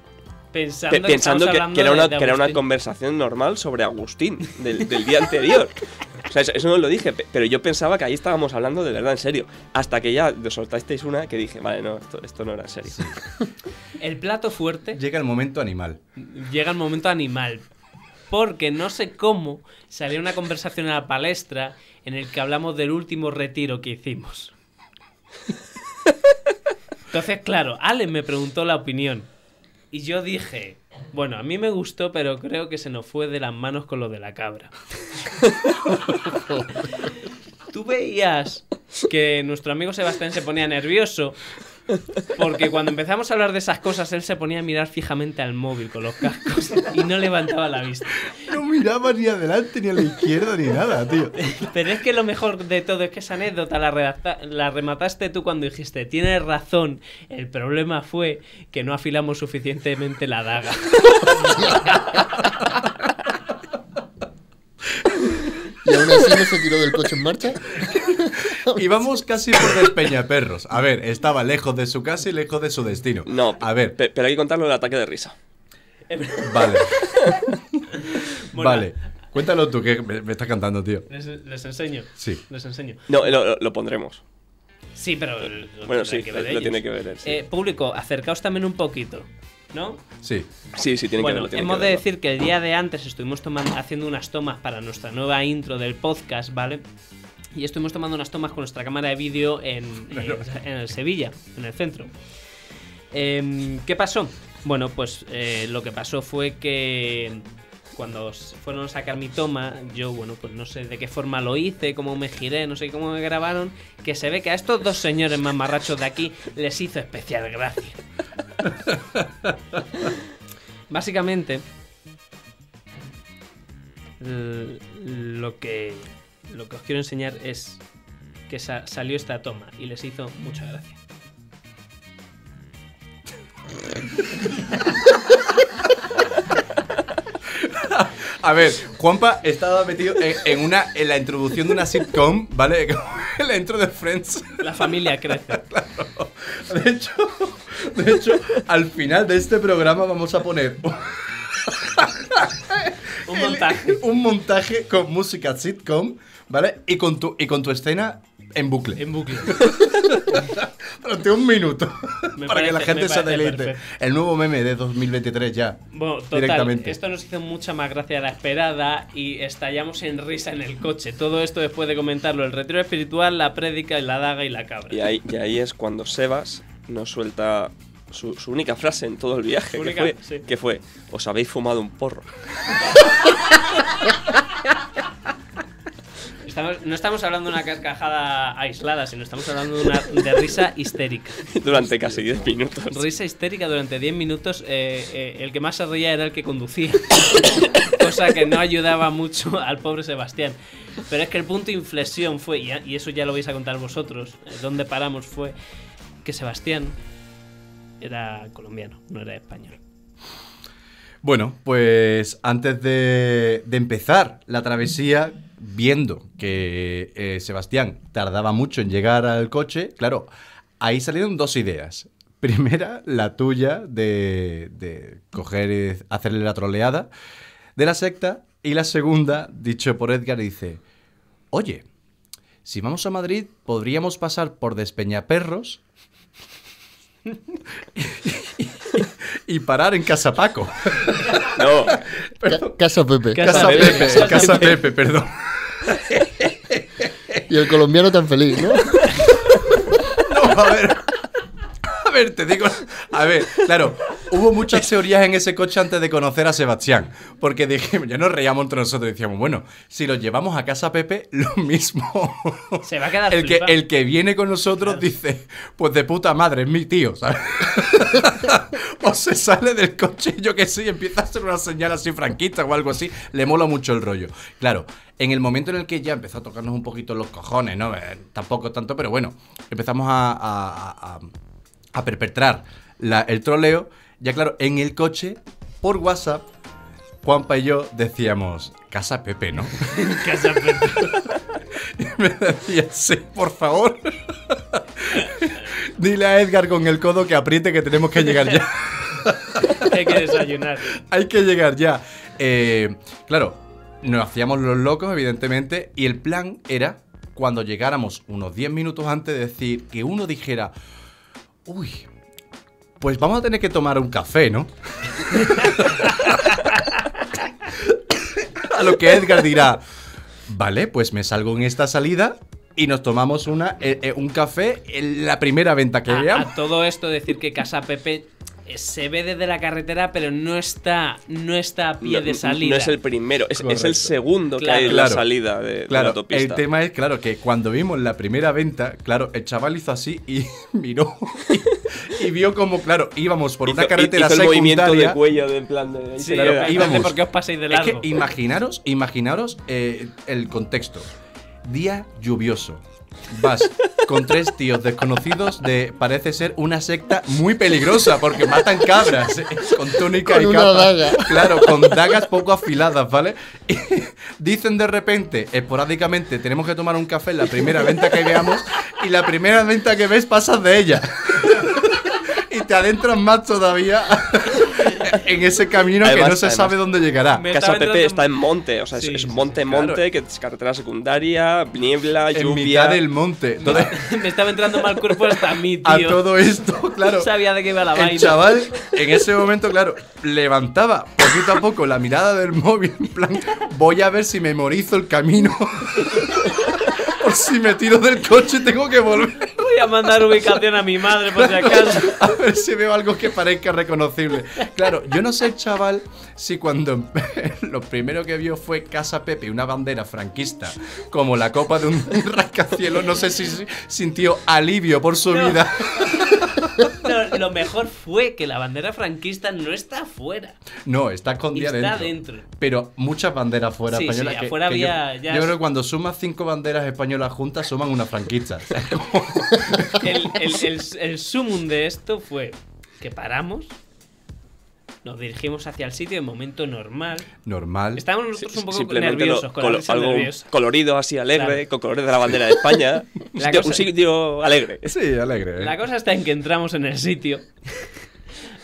Speaker 6: Pensando,
Speaker 4: pe- pensando
Speaker 6: estamos
Speaker 4: que, era una,
Speaker 6: de
Speaker 4: que era una
Speaker 6: Agustín.
Speaker 4: conversación normal sobre Agustín del, del día anterior. O sea, eso, eso no lo dije, pe- pero yo pensaba que ahí estábamos hablando de verdad, en serio. Hasta que ya os soltasteis una que dije, vale, no, esto, esto no era en serio.
Speaker 6: El plato fuerte
Speaker 1: Llega el momento animal.
Speaker 6: llega el momento animal. Porque no sé cómo salió una conversación a la palestra en el que hablamos del último retiro que hicimos. Entonces, claro, Ale me preguntó la opinión. Y yo dije, bueno, a mí me gustó, pero creo que se nos fue de las manos con lo de la cabra. Tú veías que nuestro amigo Sebastián se ponía nervioso Porque cuando empezamos a hablar de esas cosas, él se ponía a mirar fijamente al móvil con los cascos y no levantaba la vista.
Speaker 1: No miraba ni adelante, ni a la izquierda, ni nada, tío.
Speaker 6: Pero es que lo mejor de todo es que esa anécdota la, redacta- la remataste tú cuando dijiste, tienes razón, el problema fue que no afilamos suficientemente la daga.
Speaker 5: Y aún así no se tiró del coche en marcha.
Speaker 1: Íbamos casi por Despeñaperros. A ver, estaba lejos de su casa y lejos de su destino.
Speaker 4: No,
Speaker 1: A ver,
Speaker 4: pe- pero hay que contarlo del ataque de risa.
Speaker 1: vale.
Speaker 6: Bueno,
Speaker 1: Vale. Cuéntalo tú, que me, me estás cantando, tío.
Speaker 6: Les, les enseño.
Speaker 1: Sí.
Speaker 6: Les enseño.
Speaker 4: No, lo, lo- pondremos.
Speaker 6: Sí, pero... lo
Speaker 4: Bueno, sí,
Speaker 6: que
Speaker 4: lo,
Speaker 6: ver
Speaker 4: lo
Speaker 6: ellos.
Speaker 4: tiene que ver él. sí.
Speaker 6: Eh, público, acercaos también un poquito, ¿no?
Speaker 1: Sí.
Speaker 4: sí, sí, tiene que
Speaker 6: bueno,
Speaker 4: verlo. tiene
Speaker 6: hemos
Speaker 4: que
Speaker 6: de
Speaker 4: verlo.
Speaker 6: decir que el día de antes estuvimos tomando, haciendo unas tomas para nuestra nueva intro del podcast, ¿vale? Y estuvimos tomando unas tomas con nuestra cámara de vídeo en, en- en el Sevilla, en el centro. Em, ¿Qué pasó? Bueno, pues eh, lo que pasó fue que cuando fueron a sacar mi toma, yo, bueno, pues no sé de qué forma lo hice, cómo me giré, no sé cómo me grabaron, que se ve que a estos dos señores mamarrachos de aquí les hizo especial gracia. Básicamente, lo que, lo que os quiero enseñar es que sa- salió esta toma y les hizo mucha gracia.
Speaker 1: A ver, Juanpa estaba metido en, en una en la introducción de una sitcom, ¿vale? La intro de Friends.
Speaker 6: La familia crece.
Speaker 1: De hecho, de hecho, al final de este programa vamos a poner
Speaker 6: Un montaje.
Speaker 1: un montaje con música sitcom, ¿vale? Y con tu, y con tu escena en bucle.
Speaker 6: En bucle.
Speaker 1: Durante un minuto.
Speaker 6: Me
Speaker 1: para que la gente se deleite.
Speaker 6: perfecto.
Speaker 1: El nuevo meme de 2023 ya.
Speaker 6: Bueno, total,
Speaker 1: Directamente.
Speaker 6: esto nos hizo mucha más gracia de la esperada y estallamos en risa en el coche. Todo esto después de comentarlo, el retiro espiritual, la prédica, la daga y la cabra.
Speaker 4: Y ahí, y ahí es cuando Sebas nos suelta su, su única frase en todo el viaje,
Speaker 6: Su
Speaker 4: que,
Speaker 6: única-
Speaker 4: fue,
Speaker 6: sí.
Speaker 4: que fue, os habéis fumado un porro.
Speaker 6: Estamos- no estamos hablando de una carcajada aislada, sino estamos hablando de una de risa histérica.
Speaker 4: Durante casi 10 minutos.
Speaker 6: Risa histérica durante 10 minutos. eh, eh, el que más se reía era el que conducía. Cosa que no ayudaba mucho al pobre Sebastián. Pero es que el punto de inflexión fue, y, y eso ya lo vais a contar vosotros, eh, donde paramos fue que Sebastián era colombiano, no era español.
Speaker 1: Bueno, pues antes de, de empezar la travesía, viendo que eh, Sebastián tardaba mucho en llegar al coche, claro, ahí salieron dos ideas. Primera, la tuya de, de coger y hacerle la troleada de la secta. Y la segunda, dicho por Edgar, dice, oye, si vamos a Madrid, podríamos pasar por Despeñaperros y parar en Casa Paco.
Speaker 4: No,
Speaker 5: Ca- Casa Pepe.
Speaker 6: Casa
Speaker 1: Casa
Speaker 6: Pepe,
Speaker 1: Pepe,
Speaker 6: Casa
Speaker 1: Casa Pepe, perdón.
Speaker 5: Y el colombiano tan feliz, ¿no?
Speaker 1: No, a ver. A ver, te digo. A ver, claro, hubo muchas teorías en ese coche antes de conocer a Sebastián. Porque dijimos, ya nos reíamos entre nosotros decíamos, bueno, si lo llevamos a casa Pepe, lo mismo.
Speaker 6: Se va a quedar
Speaker 1: El que, el que viene con nosotros dice, pues de puta madre, es mi tío, ¿sabes? o se sale del coche, yo que sé, y empieza a hacer una señal así franquista o algo así. Le mola mucho el rollo. Claro, en el momento en el que ya empezó a tocarnos un poquito los cojones, ¿no? Eh, tampoco tanto, pero bueno, empezamos a, a- a- a perpetrar la- el troleo. Ya claro, en el coche, por WhatsApp, Juanpa y yo decíamos, Casa Pepe, ¿no?
Speaker 6: Casa Pepe.
Speaker 1: Y me decía, sí, por favor. Dile a Edgar con el codo que apriete que tenemos que llegar ya.
Speaker 6: Hay que desayunar.
Speaker 1: Hay que llegar ya. Eh, claro, nos hacíamos los locos, evidentemente, y el plan era, cuando llegáramos unos 10 minutos antes, decir que uno dijera, uy, pues vamos a tener que tomar un café, ¿no? a lo que Edgar dirá, vale, pues me salgo en esta salida y nos tomamos una, eh, eh, un café en la primera venta que
Speaker 6: A,
Speaker 1: veamos.
Speaker 6: a todo esto decir que Casa Pepe se ve desde la carretera, pero no está, no está a pie
Speaker 4: No,
Speaker 6: de salida.
Speaker 4: no es el primero, es, es el segundo que hay en la salida de, de la autopista.
Speaker 1: el tema es, claro, que cuando vimos la primera venta, claro, el chaval hizo así y miró y, y vio como, claro, íbamos por una carretera
Speaker 4: hizo el movimiento
Speaker 1: secundaria.
Speaker 4: de cuello de en plan de...
Speaker 6: Sí,
Speaker 1: claro,
Speaker 4: queda.
Speaker 6: pero
Speaker 1: íbamos.
Speaker 6: ¿por qué os paséis de
Speaker 1: Es
Speaker 6: largo?
Speaker 1: que imaginaros, imaginaros eh, el contexto. Día lluvioso. Vas con tres tíos desconocidos de parece ser una secta muy peligrosa porque matan cabras eh, con túnica
Speaker 5: Con
Speaker 1: y
Speaker 5: una
Speaker 1: capa.
Speaker 5: daga.
Speaker 1: Claro, con dagas poco afiladas, ¿vale? Y dicen de repente, esporádicamente, tenemos que tomar un café en la primera venta que veamos y la primera venta que ves pasas de ella. Y te adentras más todavía en ese camino que no se
Speaker 4: además-
Speaker 1: sabe dónde llegará.
Speaker 6: Me-
Speaker 4: Casa Pepe está en monte, o sea, es-
Speaker 6: Sí,
Speaker 4: es,
Speaker 6: sí, sí,
Speaker 4: monte,
Speaker 1: claro.
Speaker 4: monte, que es carretera secundaria, niebla,
Speaker 1: en
Speaker 4: lluvia.
Speaker 1: mitad del monte. Entonces,
Speaker 6: Me estaba entrando mal cuerpo hasta a mí,
Speaker 1: a
Speaker 6: tío.
Speaker 1: todo esto, claro.
Speaker 6: No sabía de qué iba la
Speaker 1: El
Speaker 6: vaina.
Speaker 1: chaval, en ese momento, claro, levantaba poquito a poco la mirada del móvil, en plan, voy a ver si memorizo el camino. Por si me tiro del coche tengo que volver.
Speaker 6: Voy a mandar ubicación a mi madre por si acaso.
Speaker 1: A ver si veo algo que parezca reconocible. Claro, yo no sé chaval si cuando lo primero que vio fue Casa Pepe, una bandera franquista, como la copa de un rascacielos, no sé si sintió alivio por su
Speaker 6: No.
Speaker 1: vida.
Speaker 6: Lo mejor fue que la bandera franquista no está afuera.
Speaker 1: No, está escondida
Speaker 6: Está
Speaker 1: dentro.
Speaker 6: dentro.
Speaker 1: Pero muchas banderas fuera
Speaker 6: Sí, sí,
Speaker 1: españolas. que-
Speaker 6: afuera
Speaker 1: que yo-
Speaker 6: había ya-
Speaker 1: Yo, creo que cuando sumas cinco banderas españolas juntas, suman una franquista.
Speaker 6: El, el, el, el sumum de esto fue que paramos, nos dirigimos hacia el sitio en momento normal.
Speaker 1: Normal.
Speaker 6: Estábamos nosotros un poco
Speaker 4: Simplemente
Speaker 6: nerviosos,
Speaker 4: lo-
Speaker 6: con
Speaker 4: colo- algo
Speaker 6: nerviosa.
Speaker 4: colorido así alegre,
Speaker 6: Claro.
Speaker 4: con colores de la bandera de España. un,
Speaker 6: La
Speaker 4: sitio,
Speaker 6: cosa-
Speaker 4: un sitio alegre.
Speaker 1: Sí, alegre. ¿eh?
Speaker 6: La cosa está en que entramos en el sitio.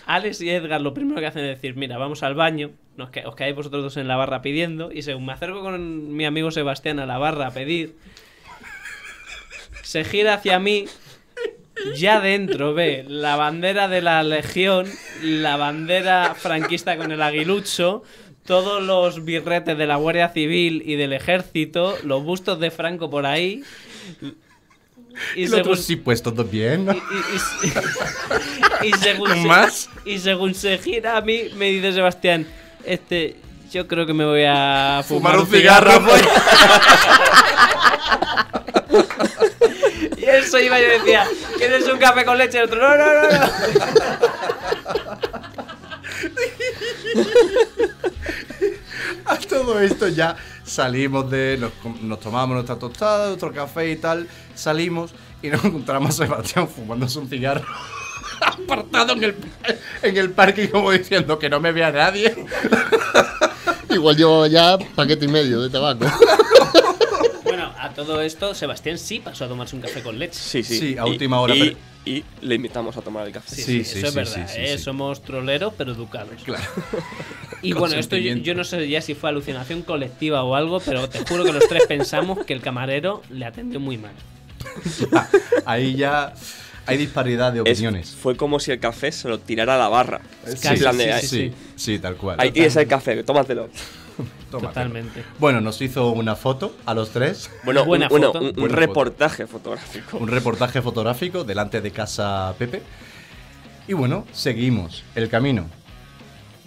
Speaker 6: Alex y Edgar lo primero que hacen es decir, mira, vamos al baño, nos que- os quedáis vosotros dos en la barra pidiendo, y según me acerco con mi amigo Sebastián a la barra a pedir, se gira hacia mí, ya dentro ve la bandera de la Legión, la bandera franquista con el aguilucho, todos los birretes de la Guardia Civil y del Ejército, los bustos de Franco por ahí.
Speaker 1: Y los
Speaker 6: según-
Speaker 1: sí, pues todo bien, ¿no?
Speaker 6: y, y- y según
Speaker 1: ¿Con
Speaker 6: se,
Speaker 1: más?
Speaker 6: y según se gira a mí, me dice Sebastián, este, yo creo que me voy a fumar,
Speaker 1: Fumar un cigarro, pues.
Speaker 6: y se iba y yo decía, ¿quieres un café con leche? Y el otro, no, no, no, no.
Speaker 1: A todo esto ya salimos de. Nos, nos tomamos nuestra tostada, otro café y tal. Salimos y nos encontramos a Sebastián fumándose un cigarro. Apartado en el, en el parque, como diciendo que no me vea nadie.
Speaker 5: Igual llevaba ya paquete y medio de tabaco.
Speaker 6: A todo esto, Sebastián sí pasó a tomarse un café con leche.
Speaker 4: Sí, sí.
Speaker 1: Sí, a
Speaker 4: Y-
Speaker 1: última hora,
Speaker 4: Y,
Speaker 1: pero-
Speaker 4: y le invitamos a tomar el café.
Speaker 6: Sí,
Speaker 1: Sí,
Speaker 6: sí,
Speaker 1: sí,
Speaker 6: eso es verdad.
Speaker 1: sí, sí,
Speaker 6: ¿eh?
Speaker 1: sí.
Speaker 6: Somos troleros, pero educados.
Speaker 1: Claro.
Speaker 6: Y bueno, esto yo, yo no sé ya si fue alucinación colectiva o algo, pero te juro que los tres pensamos que el camarero le atendió muy mal.
Speaker 1: Ahí ya hay disparidad de
Speaker 4: Es-
Speaker 1: opiniones.
Speaker 4: fue como si el café se lo tirara a la barra.
Speaker 1: Sí, sí, sí, sí, sí, tal cual.
Speaker 4: Ahí tienes el café, tómatelo.
Speaker 1: Tómatelo.
Speaker 6: Totalmente.
Speaker 1: Bueno, nos hizo una foto a los tres.
Speaker 4: Bueno,
Speaker 6: Buena
Speaker 4: un, bueno,
Speaker 6: foto.
Speaker 4: un- un
Speaker 1: Buena foto.
Speaker 4: reportaje fotográfico.
Speaker 1: un reportaje fotográfico delante de casa Pepe. Y bueno, seguimos el camino.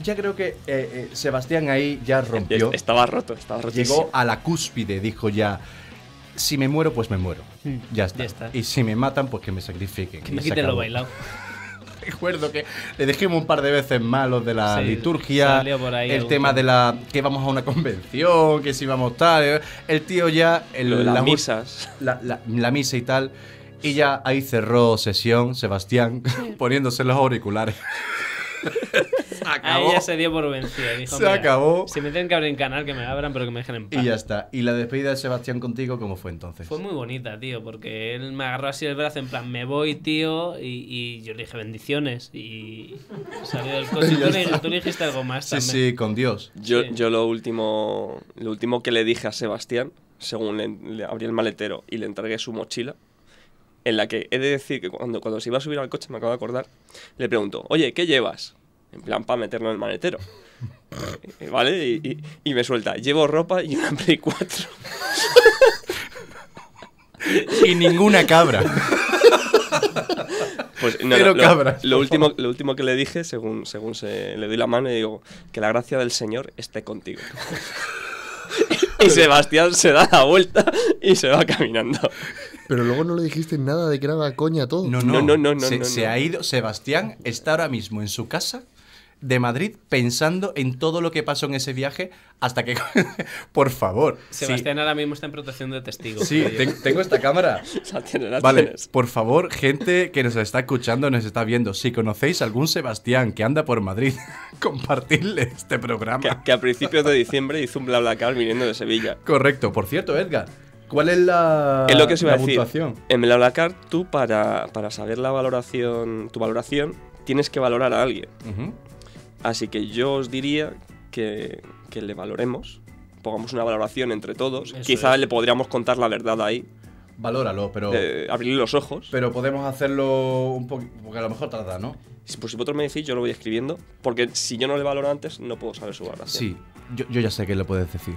Speaker 1: Ya creo que eh, eh, Sebastián ahí ya rompió.
Speaker 4: Estaba roto, estaba rotísimo.
Speaker 1: Llegó a la cúspide, dijo ya. Si me muero, pues me muero.
Speaker 6: Mm,
Speaker 1: Ya está.
Speaker 6: ya está.
Speaker 1: Y si me matan, pues que me sacrifiquen.
Speaker 6: Que me quiten lo bailado.
Speaker 1: Recuerdo que le dijimos un par de veces malos de la
Speaker 6: Sí,
Speaker 1: liturgia.
Speaker 6: salió por ahí
Speaker 1: el tema de la. que vamos a una convención, que si vamos tal. El tío ya. El,
Speaker 4: las
Speaker 1: la-
Speaker 4: misas.
Speaker 1: la, la- la misa y tal. Y ya ahí cerró sesión Sebastián poniéndose los auriculares. acabó.
Speaker 6: ella se dio por vencida. dijo,
Speaker 1: Se
Speaker 6: "Mira,
Speaker 1: acabó.
Speaker 6: Si me tienen que abrir un canal, que me abran, pero que me dejen en paz.
Speaker 1: Y ya está. ¿Y la despedida de Sebastián contigo cómo fue entonces?
Speaker 6: Fue muy bonita, tío, porque él me agarró así el brazo, en plan, me voy, tío, y, y yo le dije bendiciones. Y salió del coche. Y
Speaker 1: Ya
Speaker 6: tú, le, tú le dijiste algo más
Speaker 1: Sí,
Speaker 6: también.
Speaker 1: sí, con Dios.
Speaker 4: Yo,
Speaker 6: Sí.
Speaker 4: yo lo último lo último que le dije a Sebastián, según le, le abrí el maletero y le entregué su mochila, en la que he de decir que cuando, cuando se iba a subir al coche, me acabo de acordar, le pregunto, oye, ¿qué llevas? En plan, para meterlo en el maletero. Eh, ¿Vale? Y, y- y me suelta, llevo ropa y una Play 4.
Speaker 1: Y ninguna cabra.
Speaker 4: Pues no, lo,
Speaker 1: cabras,
Speaker 4: lo último, lo último que le dije, según, según se, le doy la mano, y digo, que la gracia del Señor esté contigo. y Sebastián se da la vuelta y se va caminando.
Speaker 5: Pero luego no le dijiste nada de que era coña todo.
Speaker 1: No,
Speaker 4: No,
Speaker 1: no,
Speaker 4: no, no, no,
Speaker 1: se,
Speaker 4: no,
Speaker 1: se
Speaker 4: no.
Speaker 1: ha ido. Sebastián está ahora mismo en su casa de Madrid pensando en todo lo que pasó en ese viaje hasta que. Por favor. sí.
Speaker 6: Sebastián ahora mismo está en protección de testigos.
Speaker 1: Sí, tengo esta cámara.
Speaker 4: La tienes, la
Speaker 1: Vale,
Speaker 4: tienes.
Speaker 1: por favor, gente que nos está escuchando, nos está viendo, si conocéis algún Sebastián que anda por Madrid, compartidle este programa.
Speaker 4: Que, que a principios de diciembre hizo un BlaBlaCar viniendo de Sevilla.
Speaker 1: Correcto. Por cierto, Edgar, ¿cuál es la,
Speaker 4: es lo que os iba
Speaker 1: la
Speaker 4: a decir.
Speaker 1: puntuación?
Speaker 4: En BlaBlaCar, tú para, para saber la valoración, tu valoración, tienes que valorar a alguien.
Speaker 1: Ujú.
Speaker 4: Así que yo os diría que, que le valoremos, pongamos una valoración entre todos.
Speaker 6: Eso
Speaker 4: Quizá
Speaker 6: es.
Speaker 4: le podríamos contar la verdad ahí,
Speaker 1: Valóralo, pero,
Speaker 4: eh, abrirle los ojos.
Speaker 1: pero podemos hacerlo un poco, porque a lo mejor tarda, ¿no?
Speaker 4: Pues si vosotros me decís, yo lo voy escribiendo, porque si yo no le valoro antes, no puedo saber su valoración.
Speaker 1: Sí, yo, yo ya sé qué le puedes decir.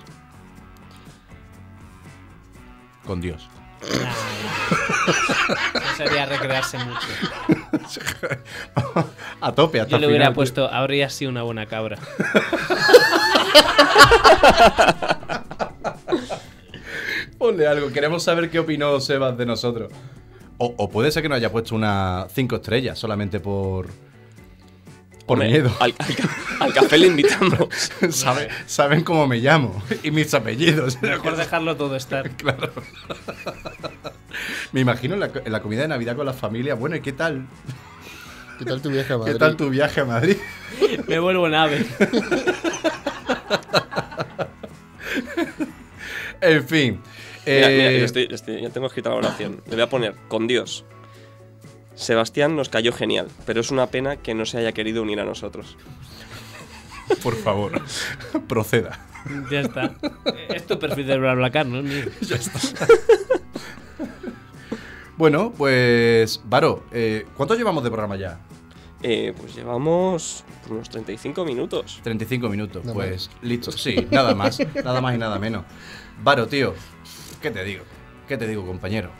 Speaker 1: Con Dios.
Speaker 6: Eso sería recrearse mucho.
Speaker 1: a tope, hasta
Speaker 6: Yo le hubiera
Speaker 1: final.
Speaker 6: puesto, habría sido una buena cabra.
Speaker 1: Ponle algo, queremos saber qué opinó Sebas de nosotros. O, o puede ser que nos haya puesto una 5 estrellas solamente por. Por miedo.
Speaker 4: Al, al ca- al café le invitamos.
Speaker 1: Sabe- saben cómo me llamo y mis apellidos.
Speaker 6: Mejor dejarlo todo estar.
Speaker 1: Claro. Me imagino en la, la comida de Navidad con la familia. Bueno, ¿y qué tal?
Speaker 5: ¿Qué tal tu viaje a Madrid?
Speaker 1: ¿Qué tal tu viaje a Madrid?
Speaker 6: Me vuelvo en ave.
Speaker 1: En fin.
Speaker 4: Mira, mira,
Speaker 1: eh,
Speaker 4: yo, estoy- estoy- ya tengo escrita la oración. Le voy a poner, con Dios. Sebastián nos cayó genial, pero es una pena que no se haya querido unir a nosotros.
Speaker 1: Por favor, proceda.
Speaker 6: Ya está. Es tu perfil de BlaBlaCar, ¿no? Ni-
Speaker 1: Bueno, pues. Varo, eh, ¿cuánto llevamos de programa ya?
Speaker 4: Eh, pues llevamos unos 35 minutos.
Speaker 1: 35 minutos.
Speaker 5: Nada
Speaker 1: pues listo. Sí, nada más. nada más y nada menos. Varo, tío, ¿qué te digo? ¿Qué te digo, compañero?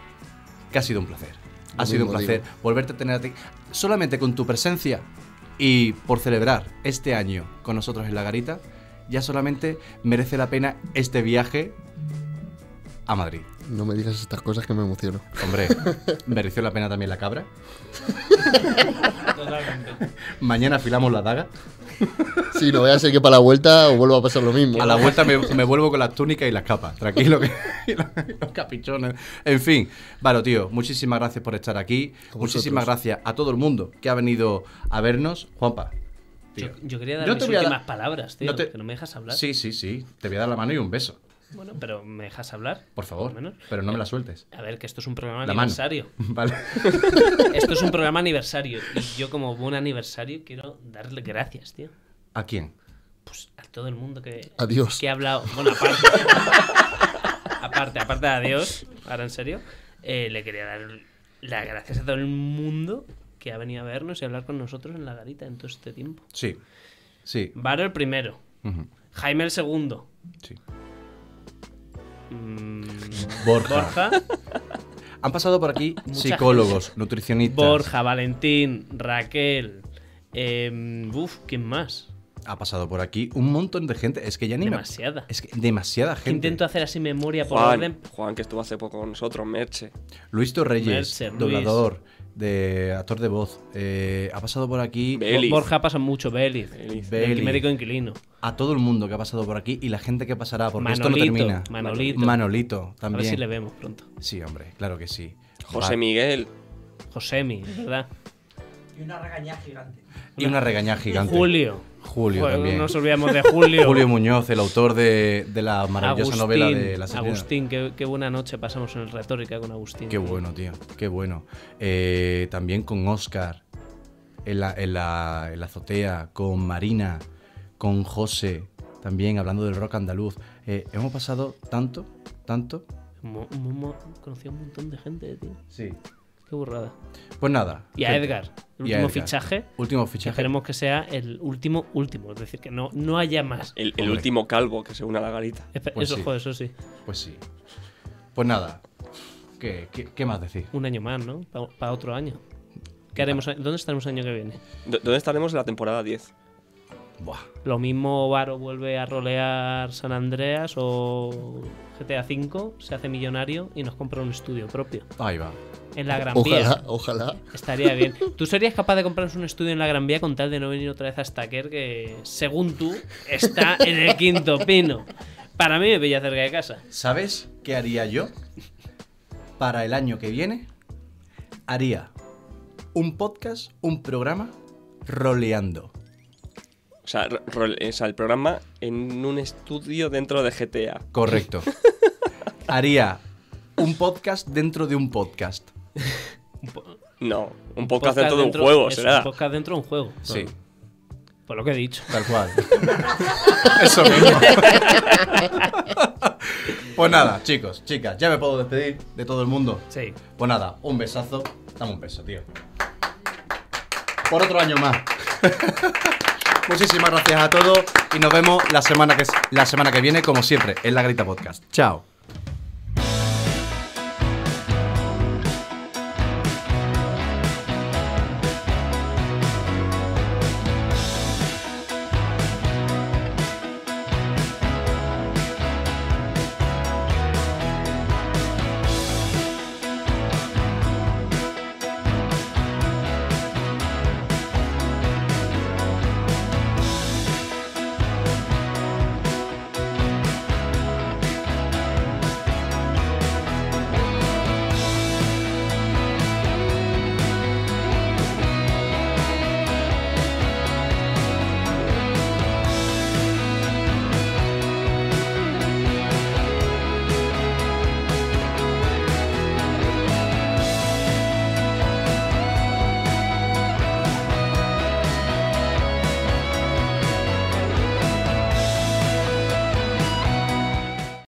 Speaker 1: Que ha sido un placer. Ha sido un placer
Speaker 5: digo.
Speaker 1: volverte a tener a ti. Solamente con tu presencia y por celebrar este año con nosotros en la garita, ya solamente merece la pena este viaje a Madrid.
Speaker 5: No me digas estas cosas que me emociono.
Speaker 1: Hombre, mereció la pena también la cabra.
Speaker 6: Totalmente.
Speaker 1: Mañana afilamos la daga.
Speaker 5: Sí, no voy a ser que para la vuelta os vuelva a pasar lo mismo.
Speaker 1: A la vuelta me, me vuelvo con las túnicas y las capas. Tranquilo que y los, y los capichones. En fin, Varo, tío, muchísimas gracias por estar aquí. Muchísimas gracias a todo el mundo que ha venido a vernos. Juanpa.
Speaker 6: Yo,
Speaker 1: tío.
Speaker 6: yo quería dar
Speaker 1: Yo
Speaker 6: mis
Speaker 1: te voy a
Speaker 6: últimas
Speaker 1: dar-
Speaker 6: palabras, tío.
Speaker 1: no te-
Speaker 6: Que no me dejas hablar.
Speaker 1: Sí, sí, sí. Te voy a dar la mano y un beso.
Speaker 6: Bueno, pero ¿me dejas hablar?
Speaker 1: Por favor.
Speaker 6: Menos.
Speaker 1: Pero no me la sueltes.
Speaker 6: A ver, que esto es un programa
Speaker 1: La mano.
Speaker 6: aniversario.
Speaker 1: Vale.
Speaker 6: Esto es un programa aniversario. Y yo, como buen aniversario, quiero darle gracias, tío.
Speaker 1: ¿A quién?
Speaker 6: Pues a todo el mundo que,
Speaker 5: Adiós.
Speaker 6: que ha hablado. Bueno, aparte. aparte, aparte de adiós, ahora en serio, eh, le quería dar las gracias a todo el mundo que ha venido a vernos y a hablar con nosotros en la garita en todo este tiempo.
Speaker 1: Sí. Sí.
Speaker 6: Varo el primero. Jaime el segundo,
Speaker 1: Sí.
Speaker 6: Mm,
Speaker 1: Borja.
Speaker 6: Borja,
Speaker 1: Han pasado por aquí psicólogos, nutricionistas.
Speaker 6: Borja, Valentín, Raquel, eh, uf, ¿quién más?
Speaker 1: Ha pasado por aquí un montón de gente. Es que ya ni me-
Speaker 6: Demasiada.
Speaker 1: Es que demasiada gente.
Speaker 6: Intento hacer así memoria por
Speaker 4: Juan,
Speaker 6: orden.
Speaker 4: Juan, que estuvo hace poco con nosotros, Merche.
Speaker 1: Luis Torreyes,
Speaker 6: Mercer,
Speaker 1: doblador, de actor de voz. eh, ha pasado por aquí
Speaker 4: Beliz.
Speaker 6: Borja pasa mucho, Beliz.
Speaker 4: Beliz.
Speaker 6: El médico inquilino.
Speaker 1: a todo el mundo que ha pasado por aquí y la gente que pasará, porque esto no
Speaker 6: Manolito,
Speaker 1: termina.
Speaker 6: Manolito.
Speaker 1: Manolito
Speaker 6: A ver
Speaker 1: también.
Speaker 6: si le vemos pronto.
Speaker 1: Sí, hombre, claro que sí.
Speaker 4: José
Speaker 1: Va.
Speaker 4: Miguel.
Speaker 6: Josemi, ¿verdad?
Speaker 7: Y una regaña gigante.
Speaker 1: Y una regañada gigante.
Speaker 6: Julio.
Speaker 1: Julio
Speaker 6: Joder,
Speaker 1: también.
Speaker 6: No nos olvidamos de Julio.
Speaker 1: Julio Muñoz, el autor de, de la maravillosa
Speaker 6: Agustín,
Speaker 1: novela de la Sirena.
Speaker 6: Agustín, qué, qué buena noche pasamos en el Retórica con Agustín.
Speaker 1: Qué bueno, tío. Qué bueno. Eh, también con Oscar en la, en, la, en la azotea, con Marina, con José, también hablando del rock andaluz. Eh, hemos pasado tanto, tanto.
Speaker 6: Mo- mo- mo- Conocí a un montón de gente, tío.
Speaker 1: Sí.
Speaker 6: Qué burrada.
Speaker 1: Pues nada.
Speaker 6: Y a
Speaker 1: gente.
Speaker 6: Edgar, el último
Speaker 1: Edgar.
Speaker 6: fichaje.
Speaker 1: Último
Speaker 6: Que
Speaker 1: fichaje.
Speaker 6: esperemos que sea el último, último. Es decir, que no, no haya más.
Speaker 4: El, el último calvo que se une a la garita.
Speaker 1: Pues
Speaker 6: eso,
Speaker 1: sí.
Speaker 6: joder, eso sí.
Speaker 1: Pues sí. Pues nada. ¿Qué, qué, qué más decir?
Speaker 6: Un año más, ¿no? Para otro año. ¿Qué haremos? ¿Dónde estaremos el año que viene?
Speaker 4: ¿Dónde estaremos en la temporada 10?
Speaker 1: Buah.
Speaker 6: Lo mismo Varo vuelve a rolear San Andreas o GTA V, se hace millonario y nos compra un estudio propio
Speaker 1: Ahí va.
Speaker 6: en la Gran
Speaker 5: Ojalá,
Speaker 6: Vía.
Speaker 5: ojalá.
Speaker 6: Estaría bien. ¿Tú serías capaz de comprarnos un estudio en la Gran Vía con tal de no venir otra vez a Stacker que, según tú, está en el quinto pino? Para mí me pilla cerca de casa.
Speaker 1: ¿Sabes qué haría yo? Para el año que viene, haría un podcast, un programa, roleando.
Speaker 4: O sea, ro- rol- o sea, el programa en un estudio dentro de GTA.
Speaker 1: Correcto. haría un podcast dentro de un podcast.
Speaker 4: No, un podcast, dentro de un juego,
Speaker 6: eso,
Speaker 4: será.
Speaker 6: Un podcast dentro de un juego.
Speaker 1: Sí,
Speaker 6: Por lo que he dicho.
Speaker 1: tal cual. Eso mismo. pues nada, chicos, chicas, ya me puedo despedir de todo el mundo.
Speaker 6: Sí.
Speaker 1: Pues nada, un besazo. Dame un beso, tío. Por otro año más. Muchísimas gracias a todos y nos vemos la semana que, la semana que viene, como siempre, en la Grita Podcast. Chao.